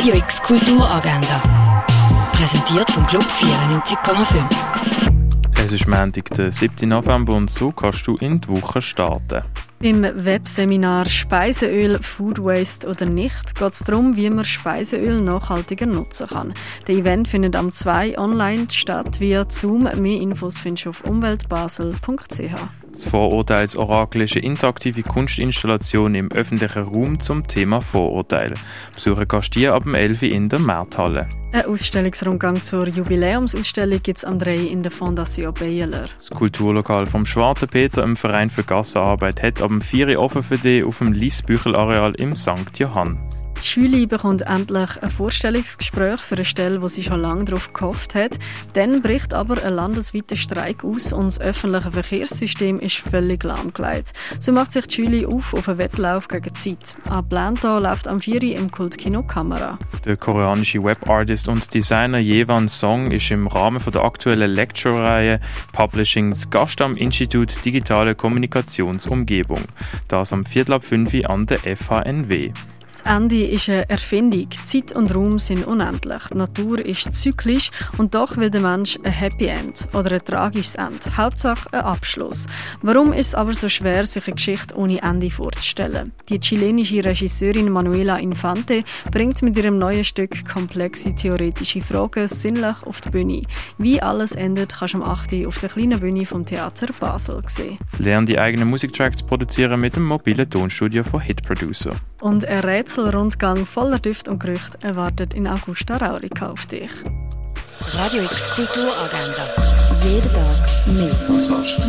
Radio X Kulturagenda. Präsentiert vom Club 94,5. Es ist Montag, der 7. November und so kannst du in die Woche starten. Beim Webseminar Speiseöl, Food Waste oder nicht geht es darum, wie man Speiseöl nachhaltiger nutzen kann. Der Event findet am 2 online statt via Zoom. Mehr Infos findest du auf umweltbasel.ch. Das Vorurteilsorakel ist eine interaktive Kunstinstallation im öffentlichen Raum zum Thema Vorurteil. Besuchen kannst du ab dem 11. in der Märthalle. Ein Ausstellungsrundgang zur Jubiläumsausstellung gibt es am 3 in der Fondation Bayerler. Das Kulturlokal vom Schwarzen Peter im Verein für Gassenarbeit hat ab dem 4. offen für dich auf dem Liesbüchel-Areal im St. Johann. Julie bekommt endlich ein Vorstellungsgespräch für eine Stelle, wo sie schon lange darauf gehofft hat. Dann bricht aber ein landesweiter Streik aus und das öffentliche Verkehrssystem ist völlig lahmgelegt. So macht sich Julie auf auf einen Wettlauf gegen die Zeit. An Planta läuft am 4. im Kultkino Kamera. Der koreanische Webartist und Designer Yevan Song ist im Rahmen der aktuellen Lecture-Reihe Publishing das Gast am Institut Digitale Kommunikationsumgebung. Das am Viertel ab 5 an der FHNW. Das Ende ist eine Erfindung. Zeit und Raum sind unendlich. Die Natur ist zyklisch und doch will der Mensch ein Happy End oder ein tragisches Ende. Hauptsache ein Abschluss. Warum ist es aber so schwer, sich eine Geschichte ohne Ende vorzustellen? Die chilenische Regisseurin Manuela Infante bringt mit ihrem neuen Stück komplexe theoretische Fragen sinnlich auf die Bühne. Wie alles endet, kannst du am 8. auf der kleinen Bühne vom Theater Basel sehen. Lern die eigenen Musiktracks produzieren mit dem mobilen Tonstudio von Hit Producer. Und ein Rätselrundgang voller Düft und Gerüchte erwartet in Augusta Raurica auf dich. Radio X Kulturagenda. Jeden Tag mehr. Kontrast.